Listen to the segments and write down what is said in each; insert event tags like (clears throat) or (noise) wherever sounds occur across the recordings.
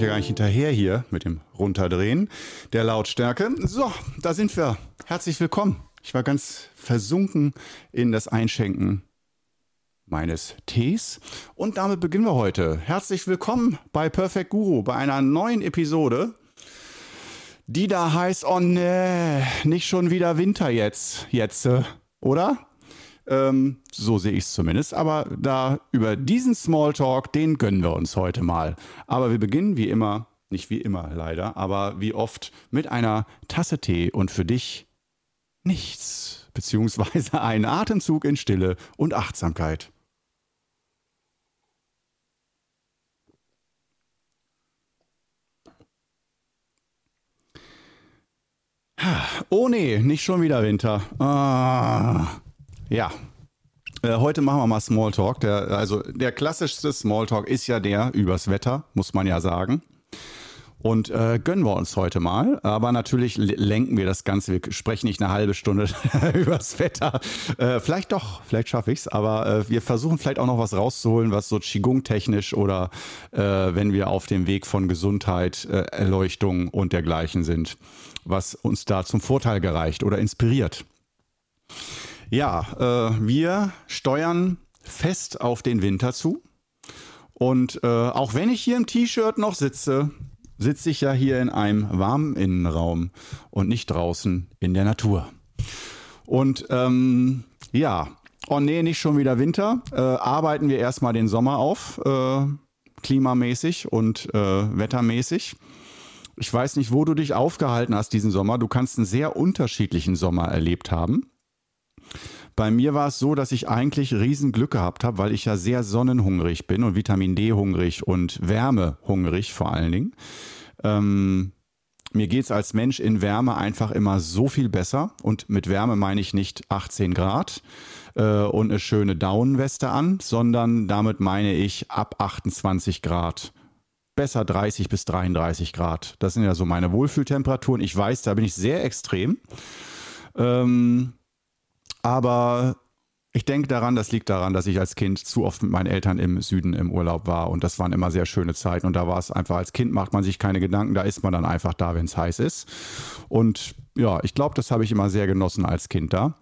ich ja gar nicht hinterher hier mit dem Runterdrehen der Lautstärke. So, da sind wir. Herzlich willkommen. Ich war ganz versunken in das Einschenken meines Tees. Und damit beginnen wir heute. Herzlich willkommen bei Perfect Guru, bei einer neuen Episode, die da heißt, oh nee, nicht schon wieder Winter jetzt, jetzt, äh, oder? Ähm, so sehe ich es zumindest. Aber da über diesen Smalltalk, den gönnen wir uns heute mal. Aber wir beginnen wie immer, nicht wie immer leider, aber wie oft mit einer Tasse Tee und für dich nichts, beziehungsweise einen Atemzug in Stille und Achtsamkeit. Oh nee, nicht schon wieder Winter. Ah, ja. Äh, heute machen wir mal Smalltalk. Der, also der klassischste Smalltalk ist ja der übers Wetter, muss man ja sagen. Und äh, gönnen wir uns heute mal. Aber natürlich lenken wir das Ganze. Wir sprechen nicht eine halbe Stunde (laughs) übers Wetter. Äh, vielleicht doch, vielleicht schaffe ich es. Aber äh, wir versuchen vielleicht auch noch was rauszuholen, was so Qigong-technisch oder äh, wenn wir auf dem Weg von Gesundheit, äh, Erleuchtung und dergleichen sind, was uns da zum Vorteil gereicht oder inspiriert. Ja, äh, wir steuern fest auf den Winter zu. Und äh, auch wenn ich hier im T-Shirt noch sitze, sitze ich ja hier in einem warmen Innenraum und nicht draußen in der Natur. Und ähm, ja, oh nee, nicht schon wieder Winter. Äh, arbeiten wir erstmal den Sommer auf, äh, klimamäßig und äh, wettermäßig. Ich weiß nicht, wo du dich aufgehalten hast diesen Sommer. Du kannst einen sehr unterschiedlichen Sommer erlebt haben. Bei mir war es so, dass ich eigentlich riesen Glück gehabt habe, weil ich ja sehr sonnenhungrig bin und Vitamin D hungrig und Wärme hungrig vor allen Dingen. Ähm, mir geht es als Mensch in Wärme einfach immer so viel besser. Und mit Wärme meine ich nicht 18 Grad äh, und eine schöne Daunenweste an, sondern damit meine ich ab 28 Grad. Besser 30 bis 33 Grad. Das sind ja so meine Wohlfühltemperaturen. Ich weiß, da bin ich sehr extrem. Ähm, aber ich denke daran, das liegt daran, dass ich als Kind zu oft mit meinen Eltern im Süden im Urlaub war und das waren immer sehr schöne Zeiten und da war es einfach, als Kind macht man sich keine Gedanken, da ist man dann einfach da, wenn es heiß ist. Und ja, ich glaube, das habe ich immer sehr genossen als Kind da.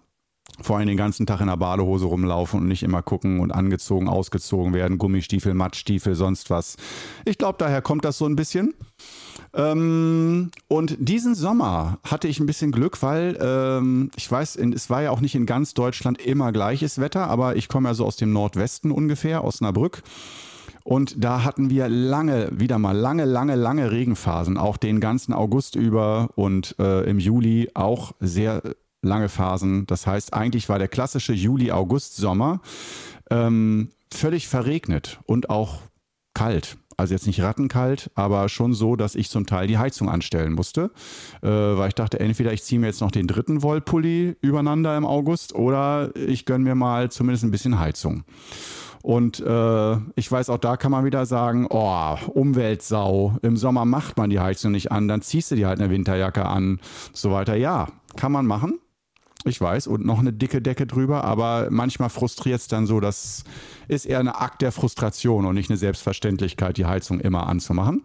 Vor allem den ganzen Tag in der Badehose rumlaufen und nicht immer gucken und angezogen, ausgezogen werden, Gummistiefel, Mattstiefel, sonst was. Ich glaube, daher kommt das so ein bisschen. Ähm, und diesen Sommer hatte ich ein bisschen Glück, weil ähm, ich weiß, in, es war ja auch nicht in ganz Deutschland immer gleiches Wetter, aber ich komme ja so aus dem Nordwesten ungefähr, Osnabrück. Und da hatten wir lange, wieder mal lange, lange, lange Regenphasen, auch den ganzen August über und äh, im Juli auch sehr lange Phasen. Das heißt, eigentlich war der klassische Juli-August-Sommer ähm, völlig verregnet und auch kalt. Also jetzt nicht rattenkalt, aber schon so, dass ich zum Teil die Heizung anstellen musste, äh, weil ich dachte, entweder ich ziehe mir jetzt noch den dritten Wollpulli übereinander im August oder ich gönne mir mal zumindest ein bisschen Heizung. Und äh, ich weiß, auch da kann man wieder sagen, oh, Umweltsau, im Sommer macht man die Heizung nicht an, dann ziehst du dir halt eine Winterjacke an, so weiter. Ja, kann man machen. Ich weiß, und noch eine dicke Decke drüber, aber manchmal frustriert es dann so, das ist eher eine Akt der Frustration und nicht eine Selbstverständlichkeit, die Heizung immer anzumachen.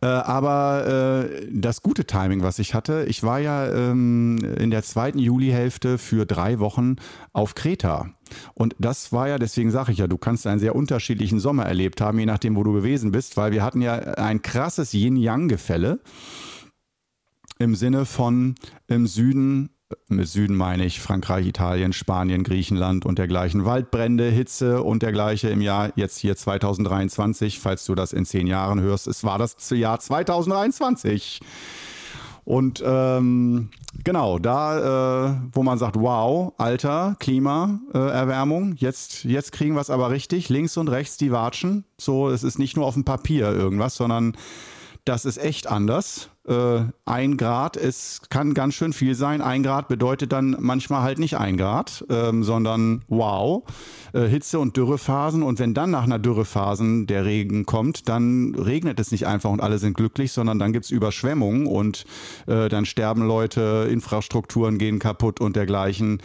Äh, aber äh, das gute Timing, was ich hatte, ich war ja ähm, in der zweiten Julihälfte für drei Wochen auf Kreta. Und das war ja, deswegen sage ich ja, du kannst einen sehr unterschiedlichen Sommer erlebt haben, je nachdem, wo du gewesen bist, weil wir hatten ja ein krasses Yin-Yang-Gefälle im Sinne von im Süden mit Süden meine ich Frankreich, Italien, Spanien, Griechenland und dergleichen. Waldbrände, Hitze und dergleichen im Jahr jetzt hier 2023, falls du das in zehn Jahren hörst. Es war das Jahr 2023. Und ähm, genau, da, äh, wo man sagt, wow, Alter, Klimaerwärmung, äh, jetzt, jetzt kriegen wir es aber richtig, links und rechts die Watschen. So, es ist nicht nur auf dem Papier irgendwas, sondern das ist echt anders. Äh, ein Grad, es kann ganz schön viel sein. Ein Grad bedeutet dann manchmal halt nicht ein Grad, ähm, sondern wow, äh, Hitze- und Dürrephasen. Und wenn dann nach einer Dürrephasen der Regen kommt, dann regnet es nicht einfach und alle sind glücklich, sondern dann gibt es Überschwemmungen und äh, dann sterben Leute, Infrastrukturen gehen kaputt und dergleichen.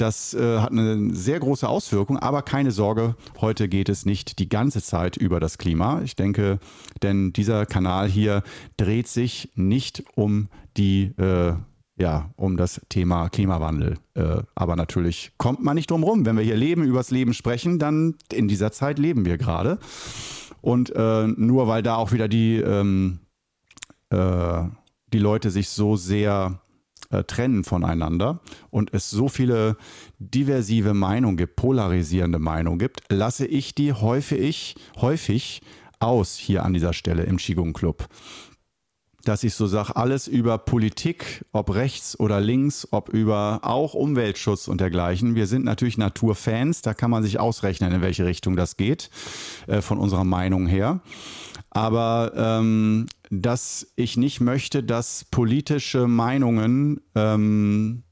Das äh, hat eine sehr große Auswirkung, aber keine Sorge, heute geht es nicht die ganze Zeit über das Klima. Ich denke, denn dieser Kanal hier dreht sich nicht um die äh, ja, um das Thema Klimawandel. Äh, aber natürlich kommt man nicht drum rum. Wenn wir hier leben, übers Leben sprechen, dann in dieser Zeit leben wir gerade. Und äh, nur weil da auch wieder die, ähm, äh, die Leute sich so sehr äh, trennen voneinander und es so viele diversive Meinungen gibt, polarisierende Meinungen gibt, lasse ich die häufig, häufig aus hier an dieser Stelle im Qigong Club. Dass ich so sage, alles über Politik, ob rechts oder links, ob über auch Umweltschutz und dergleichen. Wir sind natürlich Naturfans, da kann man sich ausrechnen, in welche Richtung das geht, äh, von unserer Meinung her aber ähm, dass ich nicht möchte, dass politische Meinungen ähm,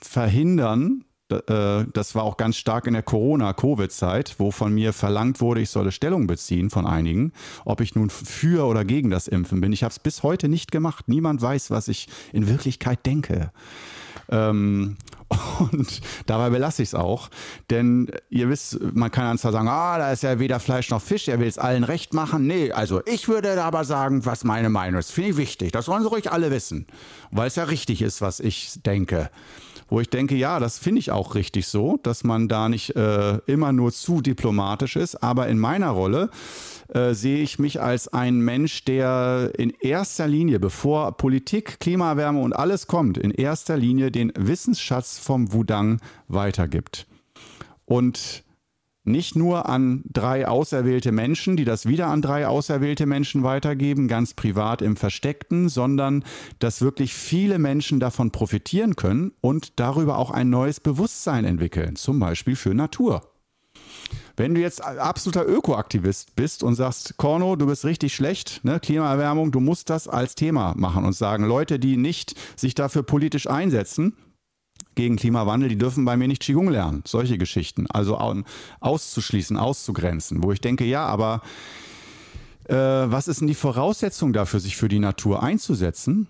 verhindern, das war auch ganz stark in der Corona-Covid-Zeit, wo von mir verlangt wurde, ich solle Stellung beziehen von einigen, ob ich nun für oder gegen das Impfen bin. Ich habe es bis heute nicht gemacht. Niemand weiß, was ich in Wirklichkeit denke. Ähm, (laughs) und dabei belasse ich es auch. Denn ihr wisst, man kann dann zwar sagen, ah, da ist ja weder Fleisch noch Fisch, er will es allen recht machen. Nee, also ich würde aber sagen, was meine Meinung ist. Finde ich wichtig. Das sollen sie ruhig alle wissen. Weil es ja richtig ist, was ich denke wo ich denke, ja, das finde ich auch richtig so, dass man da nicht äh, immer nur zu diplomatisch ist. Aber in meiner Rolle äh, sehe ich mich als ein Mensch, der in erster Linie, bevor Politik, Klimaerwärme und alles kommt, in erster Linie den Wissensschatz vom Wudang weitergibt. Und nicht nur an drei auserwählte Menschen, die das wieder an drei auserwählte Menschen weitergeben, ganz privat im Versteckten, sondern dass wirklich viele Menschen davon profitieren können und darüber auch ein neues Bewusstsein entwickeln, zum Beispiel für Natur. Wenn du jetzt absoluter Ökoaktivist bist und sagst, Korno, du bist richtig schlecht, ne, Klimaerwärmung, du musst das als Thema machen und sagen, Leute, die nicht sich dafür politisch einsetzen, gegen Klimawandel, die dürfen bei mir nicht Qigong lernen. Solche Geschichten. Also auszuschließen, auszugrenzen. Wo ich denke, ja, aber äh, was ist denn die Voraussetzung dafür, sich für die Natur einzusetzen?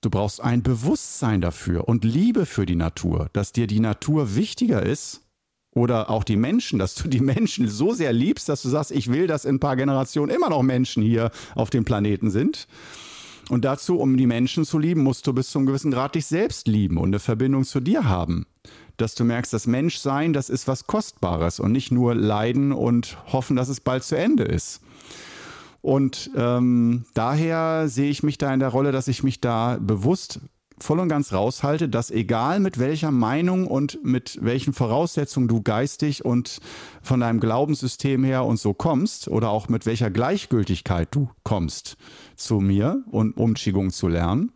Du brauchst ein Bewusstsein dafür und Liebe für die Natur, dass dir die Natur wichtiger ist oder auch die Menschen, dass du die Menschen so sehr liebst, dass du sagst, ich will, dass in ein paar Generationen immer noch Menschen hier auf dem Planeten sind. Und dazu, um die Menschen zu lieben, musst du bis zu einem gewissen Grad dich selbst lieben und eine Verbindung zu dir haben. Dass du merkst, das Menschsein, das ist was Kostbares und nicht nur leiden und hoffen, dass es bald zu Ende ist. Und ähm, daher sehe ich mich da in der Rolle, dass ich mich da bewusst voll und ganz raushalte, dass egal mit welcher Meinung und mit welchen Voraussetzungen du geistig und von deinem Glaubenssystem her und so kommst oder auch mit welcher Gleichgültigkeit du kommst zu mir und um Qigong zu lernen,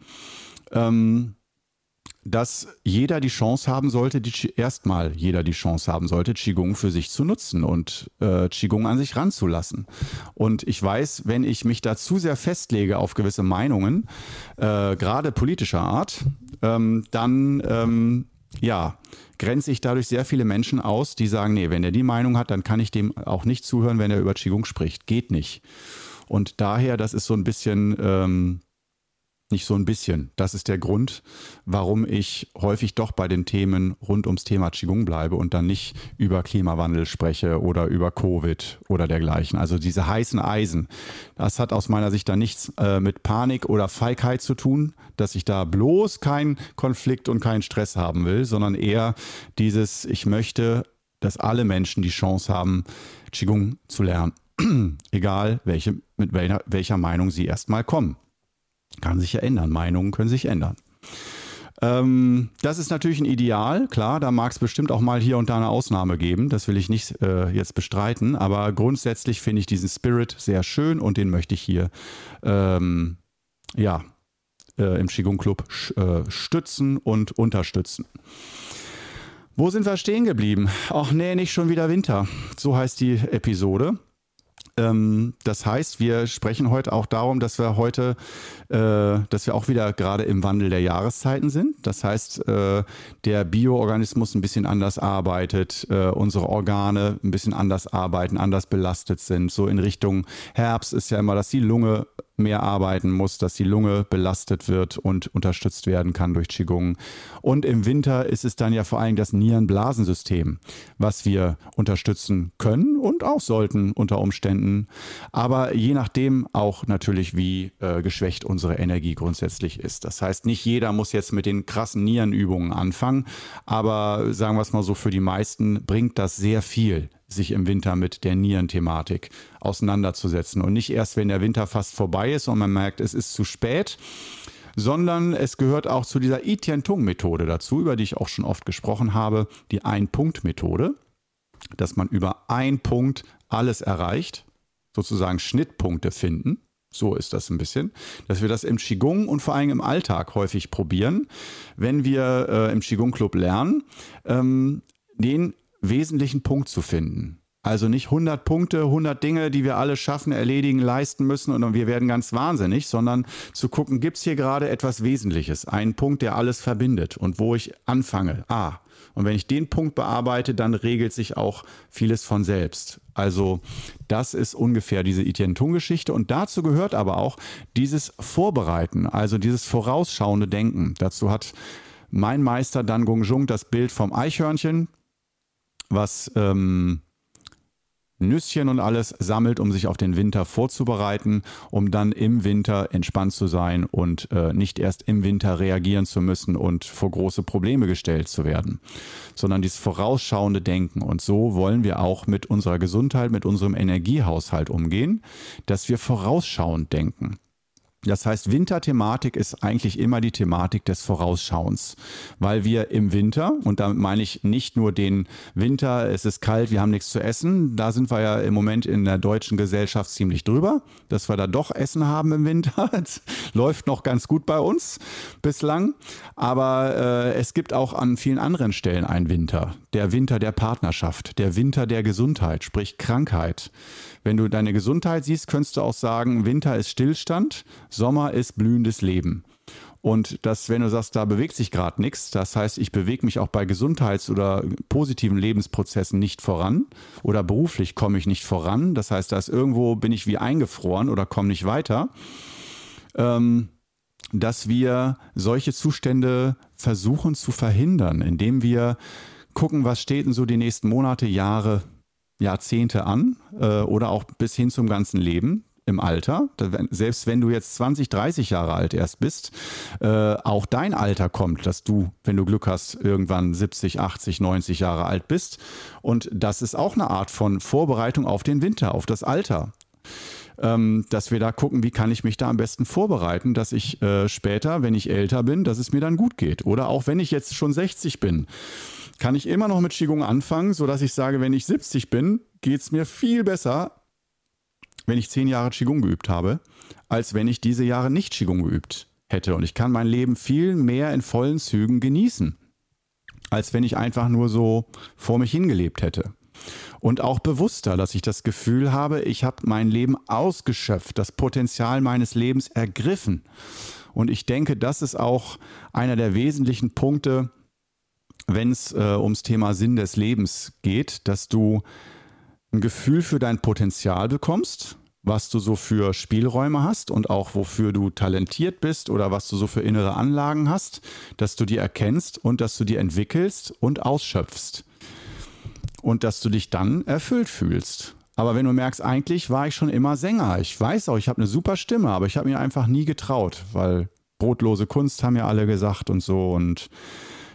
ähm, dass jeder die Chance haben sollte, die, erstmal jeder die Chance haben sollte, Qigong für sich zu nutzen und äh, Qigong an sich ranzulassen. Und ich weiß, wenn ich mich da zu sehr festlege auf gewisse Meinungen, äh, gerade politischer Art, ähm, dann ähm, ja, grenze ich dadurch sehr viele Menschen aus, die sagen, nee, wenn er die Meinung hat, dann kann ich dem auch nicht zuhören, wenn er über Qigong spricht. Geht nicht. Und daher, das ist so ein bisschen ähm, nicht so ein bisschen. Das ist der Grund, warum ich häufig doch bei den Themen rund ums Thema Qigong bleibe und dann nicht über Klimawandel spreche oder über Covid oder dergleichen. Also diese heißen Eisen, das hat aus meiner Sicht dann nichts äh, mit Panik oder Feigheit zu tun, dass ich da bloß keinen Konflikt und keinen Stress haben will, sondern eher dieses, ich möchte, dass alle Menschen die Chance haben, Qigong zu lernen. (clears throat) Egal, welche, mit welcher, welcher Meinung sie erstmal kommen. Kann sich ja ändern. Meinungen können sich ändern. Ähm, das ist natürlich ein Ideal, klar, da mag es bestimmt auch mal hier und da eine Ausnahme geben, das will ich nicht äh, jetzt bestreiten, aber grundsätzlich finde ich diesen Spirit sehr schön und den möchte ich hier ähm, ja, äh, im Qigong Club äh, stützen und unterstützen. Wo sind wir stehen geblieben? Ach nee, nicht schon wieder Winter. So heißt die Episode. Ähm, das heißt, wir sprechen heute auch darum, dass wir heute, äh, dass wir auch wieder gerade im Wandel der Jahreszeiten sind. Das heißt, äh, der Bioorganismus ein bisschen anders arbeitet, äh, unsere Organe ein bisschen anders arbeiten, anders belastet sind. So in Richtung Herbst ist ja immer, dass die Lunge mehr arbeiten muss, dass die Lunge belastet wird und unterstützt werden kann durch Qigong. Und im Winter ist es dann ja vor allem das Nierenblasensystem, was wir unterstützen können und auch sollten unter Umständen. Aber je nachdem auch natürlich, wie äh, geschwächt unsere Energie grundsätzlich ist. Das heißt, nicht jeder muss jetzt mit den krassen Nierenübungen anfangen, aber sagen wir es mal so, für die meisten bringt das sehr viel sich im Winter mit der Nierenthematik auseinanderzusetzen. Und nicht erst, wenn der Winter fast vorbei ist und man merkt, es ist zu spät, sondern es gehört auch zu dieser Itian-Tung-Methode dazu, über die ich auch schon oft gesprochen habe, die Ein-Punkt-Methode, dass man über ein Punkt alles erreicht, sozusagen Schnittpunkte finden. So ist das ein bisschen, dass wir das im Qigong und vor allem im Alltag häufig probieren, wenn wir äh, im Qigong Club lernen, ähm, den wesentlichen Punkt zu finden. Also nicht 100 Punkte, 100 Dinge, die wir alle schaffen, erledigen, leisten müssen und wir werden ganz wahnsinnig, sondern zu gucken, gibt es hier gerade etwas Wesentliches, einen Punkt, der alles verbindet und wo ich anfange. Ah, und wenn ich den Punkt bearbeite, dann regelt sich auch vieles von selbst. Also das ist ungefähr diese Itian-Tung-Geschichte und dazu gehört aber auch dieses Vorbereiten, also dieses vorausschauende Denken. Dazu hat mein Meister Dan Gong Jung das Bild vom Eichhörnchen was ähm, Nüsschen und alles sammelt, um sich auf den Winter vorzubereiten, um dann im Winter entspannt zu sein und äh, nicht erst im Winter reagieren zu müssen und vor große Probleme gestellt zu werden, sondern dieses vorausschauende Denken. Und so wollen wir auch mit unserer Gesundheit, mit unserem Energiehaushalt umgehen, dass wir vorausschauend denken. Das heißt, Winterthematik ist eigentlich immer die Thematik des Vorausschauens, weil wir im Winter, und damit meine ich nicht nur den Winter, es ist kalt, wir haben nichts zu essen, da sind wir ja im Moment in der deutschen Gesellschaft ziemlich drüber, dass wir da doch Essen haben im Winter. (laughs) Das läuft noch ganz gut bei uns bislang, aber äh, es gibt auch an vielen anderen Stellen einen Winter. Der Winter der Partnerschaft, der Winter der Gesundheit, sprich Krankheit. Wenn du deine Gesundheit siehst, könntest du auch sagen, Winter ist Stillstand, Sommer ist blühendes Leben. Und das, wenn du sagst, da bewegt sich gerade nichts, das heißt, ich bewege mich auch bei Gesundheits- oder positiven Lebensprozessen nicht voran oder beruflich komme ich nicht voran. Das heißt, da ist irgendwo bin ich wie eingefroren oder komme nicht weiter. Ähm, dass wir solche Zustände versuchen zu verhindern, indem wir gucken, was steht denn so die nächsten Monate, Jahre, Jahrzehnte an äh, oder auch bis hin zum ganzen Leben im Alter, selbst wenn du jetzt 20, 30 Jahre alt erst bist, äh, auch dein Alter kommt, dass du, wenn du Glück hast, irgendwann 70, 80, 90 Jahre alt bist. Und das ist auch eine Art von Vorbereitung auf den Winter, auf das Alter. Ähm, dass wir da gucken, wie kann ich mich da am besten vorbereiten, dass ich äh, später, wenn ich älter bin, dass es mir dann gut geht. Oder auch wenn ich jetzt schon 60 bin kann ich immer noch mit Qigong anfangen, sodass ich sage, wenn ich 70 bin, geht es mir viel besser, wenn ich zehn Jahre Qigong geübt habe, als wenn ich diese Jahre nicht Qigong geübt hätte. Und ich kann mein Leben viel mehr in vollen Zügen genießen, als wenn ich einfach nur so vor mich hingelebt hätte. Und auch bewusster, dass ich das Gefühl habe, ich habe mein Leben ausgeschöpft, das Potenzial meines Lebens ergriffen. Und ich denke, das ist auch einer der wesentlichen Punkte, wenn es äh, ums Thema Sinn des Lebens geht, dass du ein Gefühl für dein Potenzial bekommst, was du so für Spielräume hast und auch wofür du talentiert bist oder was du so für innere Anlagen hast, dass du die erkennst und dass du die entwickelst und ausschöpfst. Und dass du dich dann erfüllt fühlst. Aber wenn du merkst, eigentlich war ich schon immer Sänger. Ich weiß auch, ich habe eine super Stimme, aber ich habe mir einfach nie getraut, weil brotlose Kunst haben ja alle gesagt und so und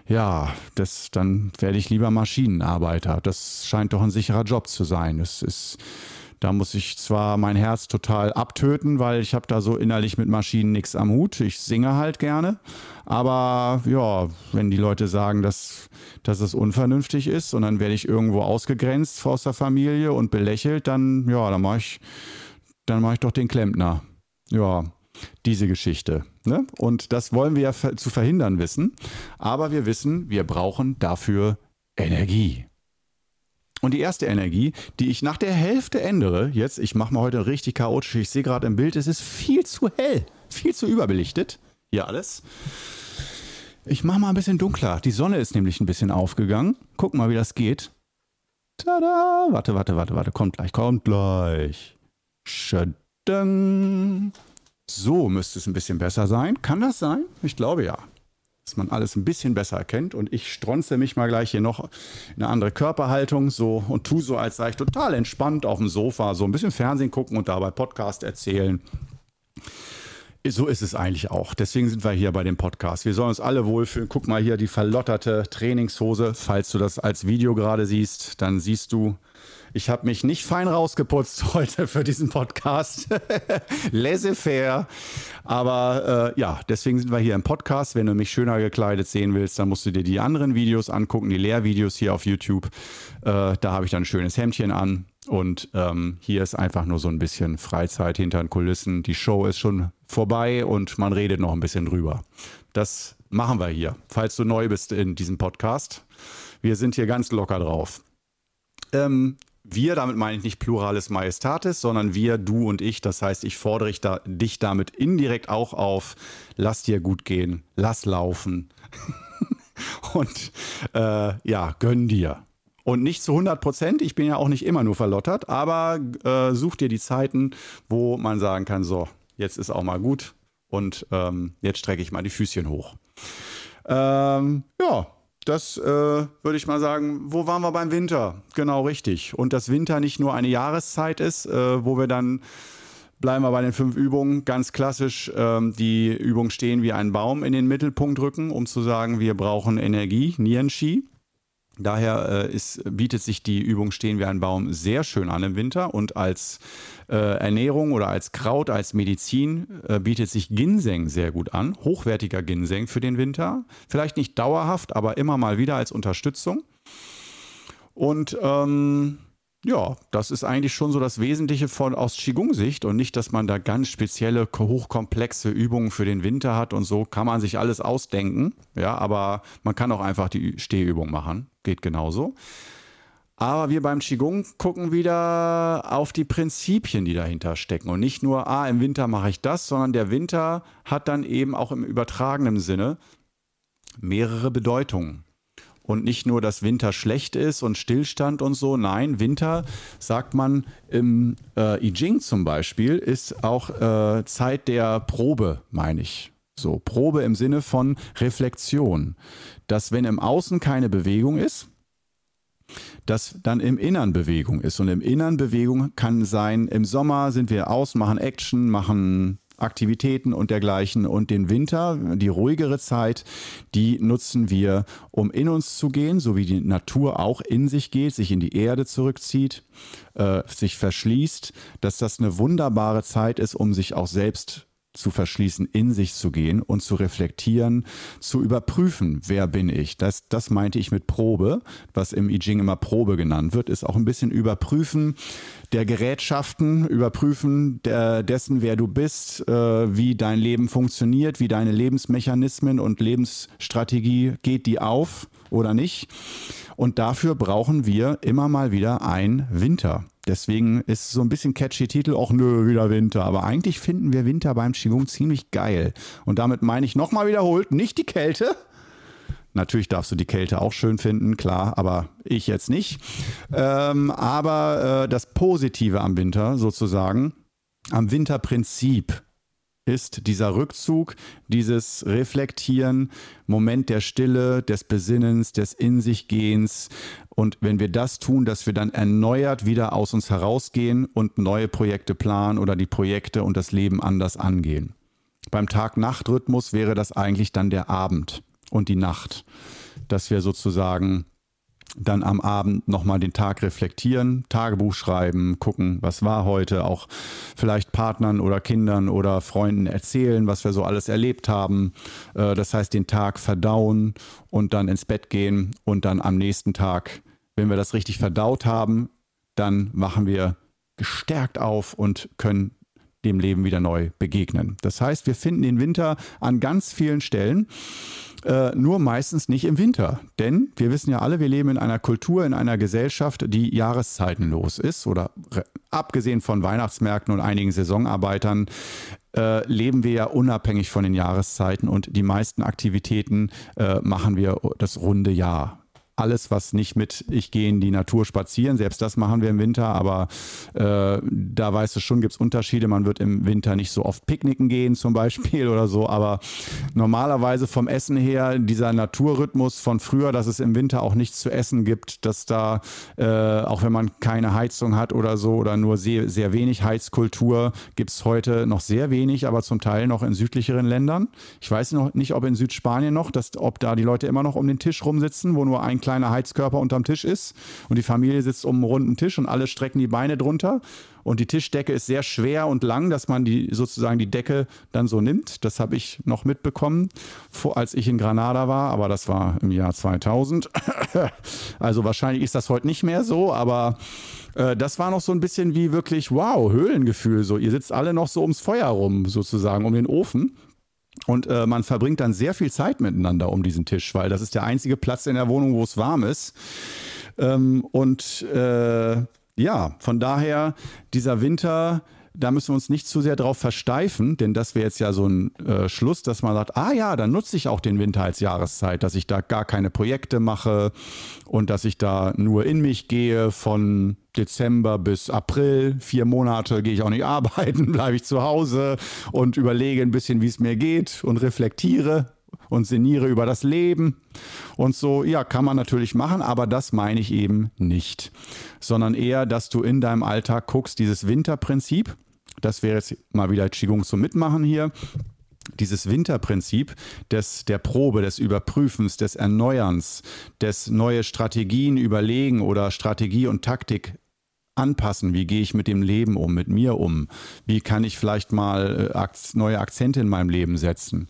ja, das, dann werde ich lieber Maschinenarbeiter. Das scheint doch ein sicherer Job zu sein. Es ist, da muss ich zwar mein Herz total abtöten, weil ich habe da so innerlich mit Maschinen nichts am Hut. Ich singe halt gerne. Aber ja, wenn die Leute sagen, dass, dass es unvernünftig ist und dann werde ich irgendwo ausgegrenzt aus der Familie und belächelt, dann ja, dann mache ich, dann mache ich doch den Klempner. Ja, diese Geschichte. Ne? Und das wollen wir ja zu verhindern wissen. Aber wir wissen, wir brauchen dafür Energie. Und die erste Energie, die ich nach der Hälfte ändere, jetzt, ich mache mal heute richtig chaotisch, ich sehe gerade im Bild, es ist viel zu hell, viel zu überbelichtet, hier alles. Ich mache mal ein bisschen dunkler. Die Sonne ist nämlich ein bisschen aufgegangen. Guck mal, wie das geht. Tada! Warte, warte, warte, warte. Kommt gleich, kommt gleich. Schadang. So müsste es ein bisschen besser sein. Kann das sein? Ich glaube ja. Dass man alles ein bisschen besser erkennt. Und ich stronze mich mal gleich hier noch in eine andere Körperhaltung so und tu so, als sei ich total entspannt auf dem Sofa, so ein bisschen Fernsehen gucken und dabei Podcast erzählen. So ist es eigentlich auch. Deswegen sind wir hier bei dem Podcast. Wir sollen uns alle wohlfühlen. Guck mal hier die verlotterte Trainingshose. Falls du das als Video gerade siehst, dann siehst du, ich habe mich nicht fein rausgeputzt (laughs) heute für diesen Podcast. (laughs) Laissez-faire. Aber äh, ja, deswegen sind wir hier im Podcast. Wenn du mich schöner gekleidet sehen willst, dann musst du dir die anderen Videos angucken, die Lehrvideos hier auf YouTube. Äh, da habe ich dann ein schönes Hemdchen an. Und ähm, hier ist einfach nur so ein bisschen Freizeit hinter den Kulissen. Die Show ist schon vorbei und man redet noch ein bisschen drüber. Das machen wir hier, falls du neu bist in diesem Podcast. Wir sind hier ganz locker drauf. Ähm, wir, damit meine ich nicht Pluralis Majestatis, sondern wir, du und ich. Das heißt, ich fordere ich da, dich damit indirekt auch auf, lass dir gut gehen, lass laufen. (laughs) und äh, ja, gönn dir. Und nicht zu 100 Prozent, ich bin ja auch nicht immer nur verlottert, aber äh, such dir die Zeiten, wo man sagen kann, so, jetzt ist auch mal gut und ähm, jetzt strecke ich mal die Füßchen hoch. Ähm, ja, das äh, würde ich mal sagen, wo waren wir beim Winter? Genau richtig. Und dass Winter nicht nur eine Jahreszeit ist, äh, wo wir dann, bleiben wir bei den fünf Übungen, ganz klassisch ähm, die Übung stehen wie ein Baum in den Mittelpunkt rücken, um zu sagen, wir brauchen Energie, Nieren-Ski. Daher äh, ist, bietet sich die Übung Stehen wie ein Baum sehr schön an im Winter und als äh, Ernährung oder als Kraut, als Medizin äh, bietet sich Ginseng sehr gut an. Hochwertiger Ginseng für den Winter. Vielleicht nicht dauerhaft, aber immer mal wieder als Unterstützung. Und ähm, ja, das ist eigentlich schon so das Wesentliche von aus Qigong-Sicht und nicht, dass man da ganz spezielle, hochkomplexe Übungen für den Winter hat und so kann man sich alles ausdenken. Ja, aber man kann auch einfach die Stehübung machen. Geht genauso. Aber wir beim Qigong gucken wieder auf die Prinzipien, die dahinter stecken. Und nicht nur, ah, im Winter mache ich das, sondern der Winter hat dann eben auch im übertragenen Sinne mehrere Bedeutungen. Und nicht nur, dass Winter schlecht ist und Stillstand und so. Nein, Winter, sagt man im äh, I Ching zum Beispiel, ist auch äh, Zeit der Probe, meine ich. So, Probe im Sinne von Reflexion. Dass wenn im Außen keine Bewegung ist, dass dann im Innern Bewegung ist. Und im Innern Bewegung kann sein, im Sommer sind wir aus, machen Action, machen Aktivitäten und dergleichen. Und den Winter, die ruhigere Zeit, die nutzen wir, um in uns zu gehen, so wie die Natur auch in sich geht, sich in die Erde zurückzieht, äh, sich verschließt, dass das eine wunderbare Zeit ist, um sich auch selbst zu verschließen, in sich zu gehen und zu reflektieren, zu überprüfen, wer bin ich. Das, das meinte ich mit Probe, was im I Ching immer Probe genannt wird, ist auch ein bisschen überprüfen der Gerätschaften, überprüfen der, dessen, wer du bist, äh, wie dein Leben funktioniert, wie deine Lebensmechanismen und Lebensstrategie, geht die auf oder nicht. Und dafür brauchen wir immer mal wieder ein Winter. Deswegen ist so ein bisschen catchy Titel, auch nö, wieder Winter. Aber eigentlich finden wir Winter beim Qigong ziemlich geil. Und damit meine ich nochmal wiederholt, nicht die Kälte. Natürlich darfst du die Kälte auch schön finden, klar, aber ich jetzt nicht. Ähm, aber äh, das Positive am Winter sozusagen, am Winterprinzip ist dieser Rückzug, dieses Reflektieren, Moment der Stille, des Besinnens, des In sich Gehens. Und wenn wir das tun, dass wir dann erneuert wieder aus uns herausgehen und neue Projekte planen oder die Projekte und das Leben anders angehen. Beim Tag-Nacht-Rhythmus wäre das eigentlich dann der Abend und die Nacht, dass wir sozusagen dann am Abend nochmal den Tag reflektieren, Tagebuch schreiben, gucken, was war heute, auch vielleicht Partnern oder Kindern oder Freunden erzählen, was wir so alles erlebt haben. Äh, das heißt, den Tag verdauen und dann ins Bett gehen und dann am nächsten Tag, wenn wir das richtig verdaut haben, dann machen wir gestärkt auf und können dem Leben wieder neu begegnen. Das heißt, wir finden den Winter an ganz vielen Stellen äh, nur meistens nicht im Winter. Denn wir wissen ja alle, wir leben in einer Kultur, in einer Gesellschaft, die jahreszeitenlos ist oder abgesehen von Weihnachtsmärkten und einigen Saisonarbeitern äh, leben wir ja unabhängig von den Jahreszeiten und die meisten Aktivitäten äh, machen wir das runde Jahr alles, was nicht mit ich gehe in die Natur spazieren, selbst das machen wir im Winter, aber äh, da weißt du schon, gibt es Unterschiede. Man wird im Winter nicht so oft picknicken gehen zum Beispiel (laughs) oder so, aber normalerweise vom Essen her, dieser Naturrhythmus von früher, dass es im Winter auch nichts zu essen gibt, dass da, äh, auch wenn man keine Heizung hat oder so oder nur sehr, sehr wenig Heizkultur, gibt es heute noch sehr wenig, aber zum Teil noch in südlicheren Ländern. Ich weiß noch nicht, ob in Südspanien noch, dass, ob da die Leute immer noch um den Tisch rumsitzen, wo nur ein kleiner Heizkörper unterm Tisch ist und die Familie sitzt um einen runden Tisch und alle strecken die Beine drunter und die Tischdecke ist sehr schwer und lang, dass man die sozusagen die Decke dann so nimmt. Das habe ich noch mitbekommen, als ich in Granada war, aber das war im Jahr 2000. (laughs) also wahrscheinlich ist das heute nicht mehr so, aber äh, das war noch so ein bisschen wie wirklich, wow, Höhlengefühl. So, ihr sitzt alle noch so ums Feuer rum, sozusagen, um den Ofen. Und äh, man verbringt dann sehr viel Zeit miteinander um diesen Tisch, weil das ist der einzige Platz in der Wohnung, wo es warm ist. Ähm, und äh, ja, von daher, dieser Winter, da müssen wir uns nicht zu sehr drauf versteifen, denn das wäre jetzt ja so ein äh, Schluss, dass man sagt, ah ja, dann nutze ich auch den Winter als Jahreszeit, dass ich da gar keine Projekte mache und dass ich da nur in mich gehe von Dezember bis April, vier Monate gehe ich auch nicht (laughs) arbeiten, bleibe ich zu Hause und überlege ein bisschen, wie es mir geht und reflektiere und sinniere über das Leben. Und so, ja, kann man natürlich machen, aber das meine ich eben nicht. Sondern eher, dass du in deinem Alltag guckst, dieses Winterprinzip, das wäre jetzt mal wieder Qigong zum Mitmachen hier. Dieses Winterprinzip des, der Probe, des Überprüfens, des Erneuerns, des neue Strategien überlegen oder Strategie und Taktik anpassen? Wie gehe ich mit dem Leben um, mit mir um? Wie kann ich vielleicht mal äh, neue Akzente in meinem Leben setzen?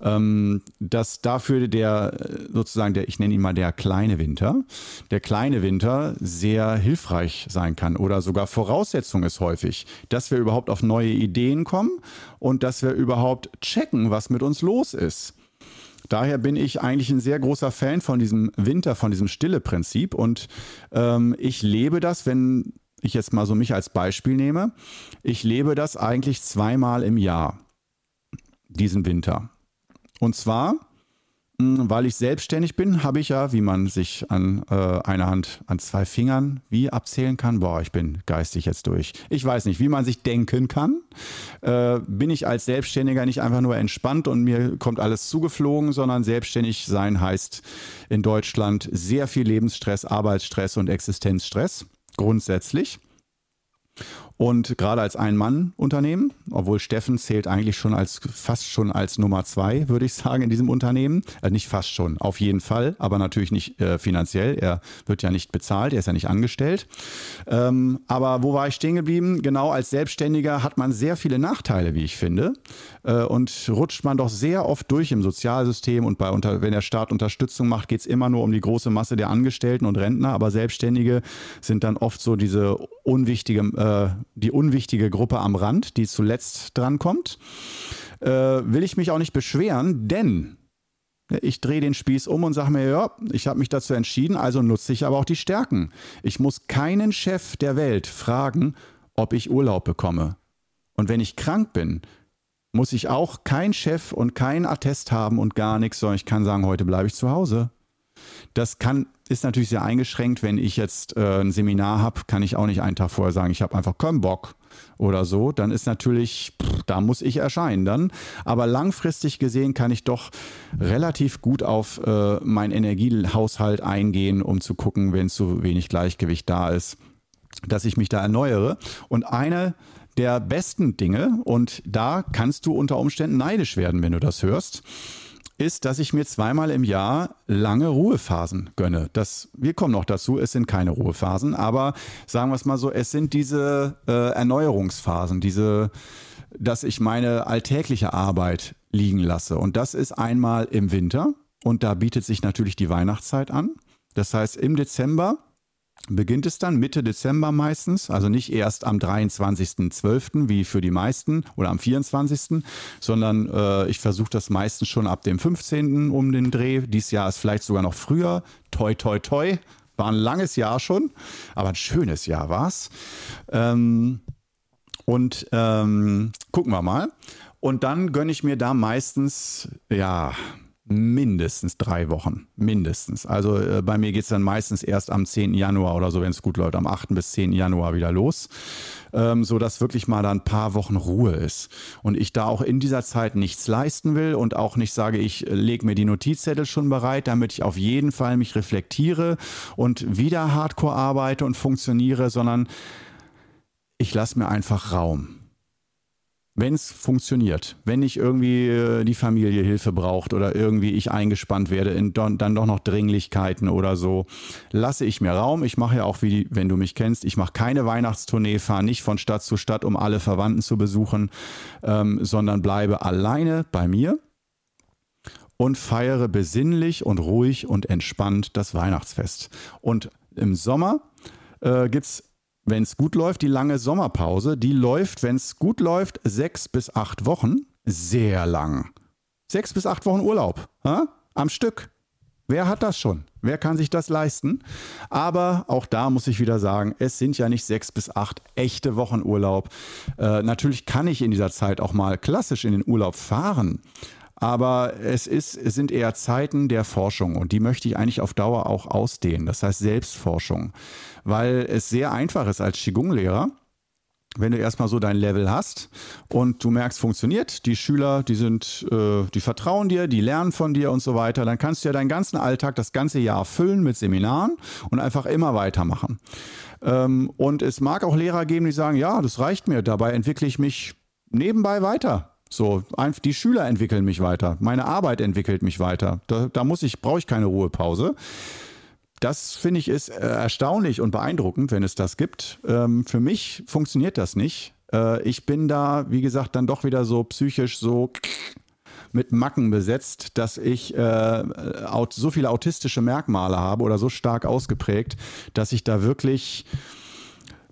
Ähm, dass dafür der äh, sozusagen der, ich nenne ihn mal der kleine Winter, der kleine Winter sehr hilfreich sein kann oder sogar Voraussetzung ist häufig, dass wir überhaupt auf neue Ideen kommen und dass wir überhaupt checken, was mit uns los ist. Daher bin ich eigentlich ein sehr großer Fan von diesem Winter, von diesem Stille-Prinzip. Und ähm, ich lebe das, wenn ich jetzt mal so mich als Beispiel nehme, ich lebe das eigentlich zweimal im Jahr, diesen Winter. Und zwar, hm, weil ich selbstständig bin, habe ich ja, wie man sich an äh, einer Hand, an zwei Fingern, wie abzählen kann. Boah, ich bin geistig jetzt durch. Ich weiß nicht, wie man sich denken kann. Äh, bin ich als Selbstständiger nicht einfach nur entspannt und mir kommt alles zugeflogen, sondern selbstständig sein heißt in Deutschland sehr viel Lebensstress, Arbeitsstress und Existenzstress grundsätzlich. Und gerade als Ein-Mann-Unternehmen, obwohl Steffen zählt eigentlich schon als fast schon als Nummer zwei, würde ich sagen, in diesem Unternehmen. Also nicht fast schon, auf jeden Fall, aber natürlich nicht äh, finanziell. Er wird ja nicht bezahlt, er ist ja nicht angestellt. Ähm, aber wo war ich stehen geblieben? Genau als Selbstständiger hat man sehr viele Nachteile, wie ich finde. Äh, und rutscht man doch sehr oft durch im Sozialsystem und bei unter, wenn der Staat Unterstützung macht, geht es immer nur um die große Masse der Angestellten und Rentner. Aber Selbstständige sind dann oft so diese unwichtige äh, die unwichtige Gruppe am Rand, die zuletzt drankommt, äh, will ich mich auch nicht beschweren, denn ich drehe den Spieß um und sage mir, ja, ich habe mich dazu entschieden, also nutze ich aber auch die Stärken. Ich muss keinen Chef der Welt fragen, ob ich Urlaub bekomme. Und wenn ich krank bin, muss ich auch keinen Chef und keinen Attest haben und gar nichts, sondern ich kann sagen, heute bleibe ich zu Hause. Das kann, ist natürlich sehr eingeschränkt. Wenn ich jetzt äh, ein Seminar habe, kann ich auch nicht einen Tag vorher sagen, ich habe einfach keinen Bock oder so. Dann ist natürlich, pff, da muss ich erscheinen dann. Aber langfristig gesehen kann ich doch relativ gut auf äh, meinen Energiehaushalt eingehen, um zu gucken, wenn zu wenig Gleichgewicht da ist, dass ich mich da erneuere. Und eine der besten Dinge, und da kannst du unter Umständen neidisch werden, wenn du das hörst, ist, dass ich mir zweimal im Jahr lange Ruhephasen gönne. Das, wir kommen noch dazu, es sind keine Ruhephasen, aber sagen wir es mal so, es sind diese äh, Erneuerungsphasen, diese, dass ich meine alltägliche Arbeit liegen lasse. Und das ist einmal im Winter und da bietet sich natürlich die Weihnachtszeit an. Das heißt, im Dezember beginnt es dann Mitte Dezember meistens, also nicht erst am 23.12. wie für die meisten oder am 24., sondern äh, ich versuche das meistens schon ab dem 15. um den Dreh. Dieses Jahr ist vielleicht sogar noch früher. Toi, toi, toi. War ein langes Jahr schon, aber ein schönes Jahr war es. Ähm, und ähm, gucken wir mal. Und dann gönne ich mir da meistens, ja, mindestens drei Wochen. Mindestens. Also äh, bei mir geht es dann meistens erst am 10. Januar oder so, wenn es gut läuft, am 8. bis 10. Januar wieder los. Ähm, so dass wirklich mal da ein paar Wochen Ruhe ist. Und ich da auch in dieser Zeit nichts leisten will und auch nicht sage, ich lege mir die Notizzettel schon bereit, damit ich auf jeden Fall mich reflektiere und wieder hardcore arbeite und funktioniere, sondern ich lasse mir einfach Raum wenn es funktioniert, wenn nicht irgendwie äh, die Familie Hilfe braucht oder irgendwie ich eingespannt werde in dann doch noch Dringlichkeiten oder so, lasse ich mir Raum. Ich mache ja auch, wie wenn du mich kennst, ich mache keine Weihnachtstournee, fahre nicht von Stadt zu Stadt, um alle Verwandten zu besuchen, ähm, sondern bleibe alleine bei mir und feiere besinnlich und ruhig und entspannt das Weihnachtsfest. Und im Sommer äh, gibt es wenn es gut läuft, die lange Sommerpause, die läuft, wenn es gut läuft, sechs bis acht Wochen. Sehr lang. Sechs bis acht Wochen Urlaub. Ha? Am Stück. Wer hat das schon? Wer kann sich das leisten? Aber auch da muss ich wieder sagen, es sind ja nicht sechs bis acht echte Wochen Urlaub. Äh, natürlich kann ich in dieser Zeit auch mal klassisch in den Urlaub fahren. Aber es, ist, sind eher Zeiten der Forschung und die möchte ich eigentlich auf Dauer auch ausdehnen. Das heißt Selbstforschung, weil es sehr einfach ist als Qigong-Lehrer, wenn du erstmal so dein Level hast und du merkst, funktioniert, die Schüler, die sind, äh, die vertrauen dir, die lernen von dir und so weiter, dann kannst du ja deinen ganzen Alltag das ganze Jahr füllen mit Seminaren und einfach immer weitermachen. Ähm, und es mag auch Lehrer geben, die sagen, ja, das reicht mir, dabei entwickle ich mich nebenbei weiter. So, die Schüler entwickeln mich weiter, meine Arbeit entwickelt mich weiter. Da, da muss ich, brauche ich keine Ruhepause. Das finde ich ist äh, erstaunlich und beeindruckend, wenn es das gibt. Ähm, für mich funktioniert das nicht. Äh, ich bin da, wie gesagt, dann doch wieder so psychisch so mit Macken besetzt, dass ich äh, so viele autistische Merkmale habe oder so stark ausgeprägt, dass ich da wirklich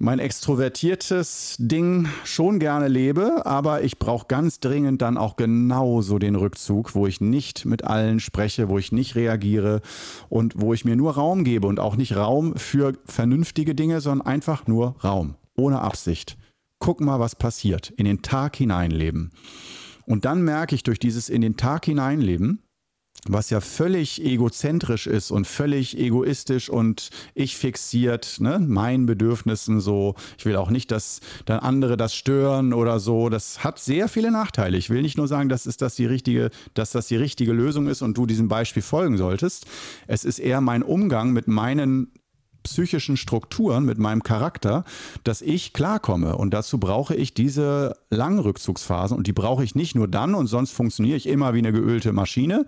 mein extrovertiertes Ding schon gerne lebe, aber ich brauche ganz dringend dann auch genauso den Rückzug, wo ich nicht mit allen spreche, wo ich nicht reagiere und wo ich mir nur Raum gebe und auch nicht Raum für vernünftige Dinge, sondern einfach nur Raum, ohne Absicht. Guck mal, was passiert. In den Tag hineinleben. Und dann merke ich durch dieses in den Tag hineinleben, was ja völlig egozentrisch ist und völlig egoistisch und ich fixiert, ne, meinen Bedürfnissen so. Ich will auch nicht, dass dann andere das stören oder so. Das hat sehr viele Nachteile. Ich will nicht nur sagen, dass, ist das die richtige, dass das die richtige Lösung ist und du diesem Beispiel folgen solltest. Es ist eher mein Umgang mit meinen psychischen Strukturen, mit meinem Charakter, dass ich klarkomme. Und dazu brauche ich diese langen Rückzugsphasen. Und die brauche ich nicht nur dann und sonst funktioniere ich immer wie eine geölte Maschine,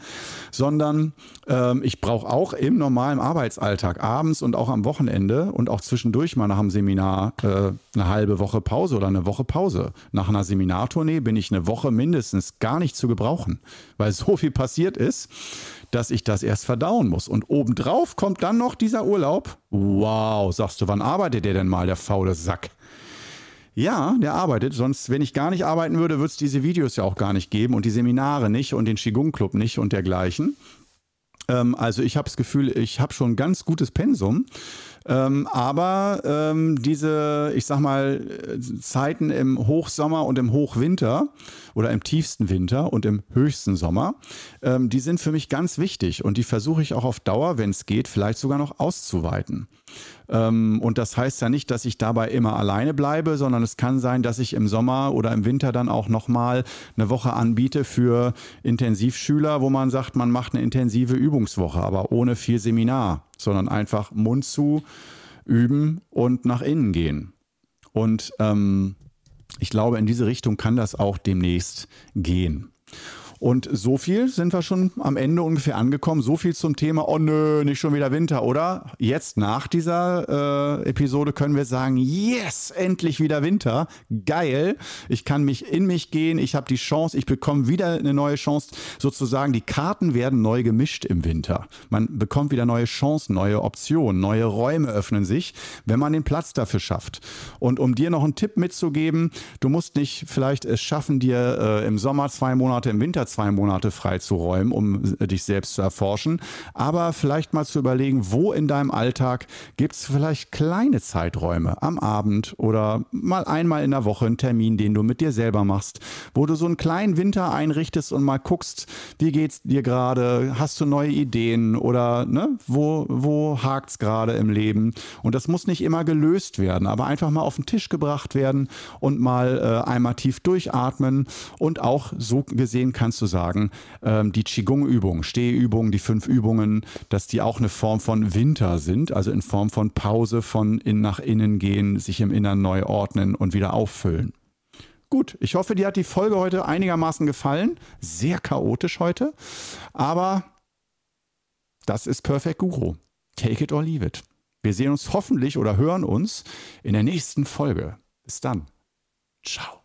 sondern ähm, ich brauche auch im normalen Arbeitsalltag, abends und auch am Wochenende und auch zwischendurch mal nach dem Seminar äh, eine halbe Woche Pause oder eine Woche Pause. Nach einer Seminartournee bin ich eine Woche mindestens gar nicht zu gebrauchen, weil so viel passiert ist dass ich das erst verdauen muss. Und obendrauf kommt dann noch dieser Urlaub. Wow, sagst du, wann arbeitet der denn mal, der faule Sack? Ja, der arbeitet. Sonst, wenn ich gar nicht arbeiten würde, würde es diese Videos ja auch gar nicht geben und die Seminare nicht und den Qigong Club nicht und dergleichen. Ähm, also ich habe das Gefühl, ich habe schon ein ganz gutes Pensum. Ähm, aber ähm, diese, ich sag mal, Zeiten im Hochsommer und im Hochwinter oder im tiefsten Winter und im höchsten Sommer, ähm, die sind für mich ganz wichtig und die versuche ich auch auf Dauer, wenn es geht, vielleicht sogar noch auszuweiten. Ähm, und das heißt ja nicht, dass ich dabei immer alleine bleibe, sondern es kann sein, dass ich im Sommer oder im Winter dann auch nochmal eine Woche anbiete für Intensivschüler, wo man sagt, man macht eine intensive Übungswoche, aber ohne viel Seminar sondern einfach Mund zu üben und nach innen gehen. Und ähm, ich glaube, in diese Richtung kann das auch demnächst gehen. Und so viel sind wir schon am Ende ungefähr angekommen. So viel zum Thema, oh nö, nicht schon wieder Winter, oder? Jetzt nach dieser äh, Episode können wir sagen, yes, endlich wieder Winter. Geil. Ich kann mich in mich gehen. Ich habe die Chance, ich bekomme wieder eine neue Chance. Sozusagen, die Karten werden neu gemischt im Winter. Man bekommt wieder neue Chancen, neue Optionen, neue Räume öffnen sich, wenn man den Platz dafür schafft. Und um dir noch einen Tipp mitzugeben, du musst nicht vielleicht es schaffen, dir äh, im Sommer zwei Monate, im Winter zwei Monate freizuräumen, um äh, dich selbst zu erforschen. Aber vielleicht mal zu überlegen, wo in deinem Alltag gibt es vielleicht kleine Zeiträume am Abend oder mal einmal in der Woche einen Termin, den du mit dir selber machst, wo du so einen kleinen Winter einrichtest und mal guckst, wie geht's dir gerade, hast du neue Ideen oder ne, wo, wo es gerade im Leben? Und das muss nicht immer gelöst werden, aber einfach mal auf den Tisch gebracht werden und mal äh, einmal tief durchatmen und auch so gesehen kannst du sagen, ähm, die Qigong-Übungen, Stehübungen, die fünf Übungen, dass die auch eine Form von Winter sind, also in Form von Pause, von in nach innen gehen, sich im Innern neu ordnen und wieder auffüllen. Gut, ich hoffe, dir hat die Folge heute einigermaßen gefallen. Sehr chaotisch heute, aber das ist Perfect Guru. Take it or leave it. Wir sehen uns hoffentlich oder hören uns in der nächsten Folge. Bis dann. Ciao.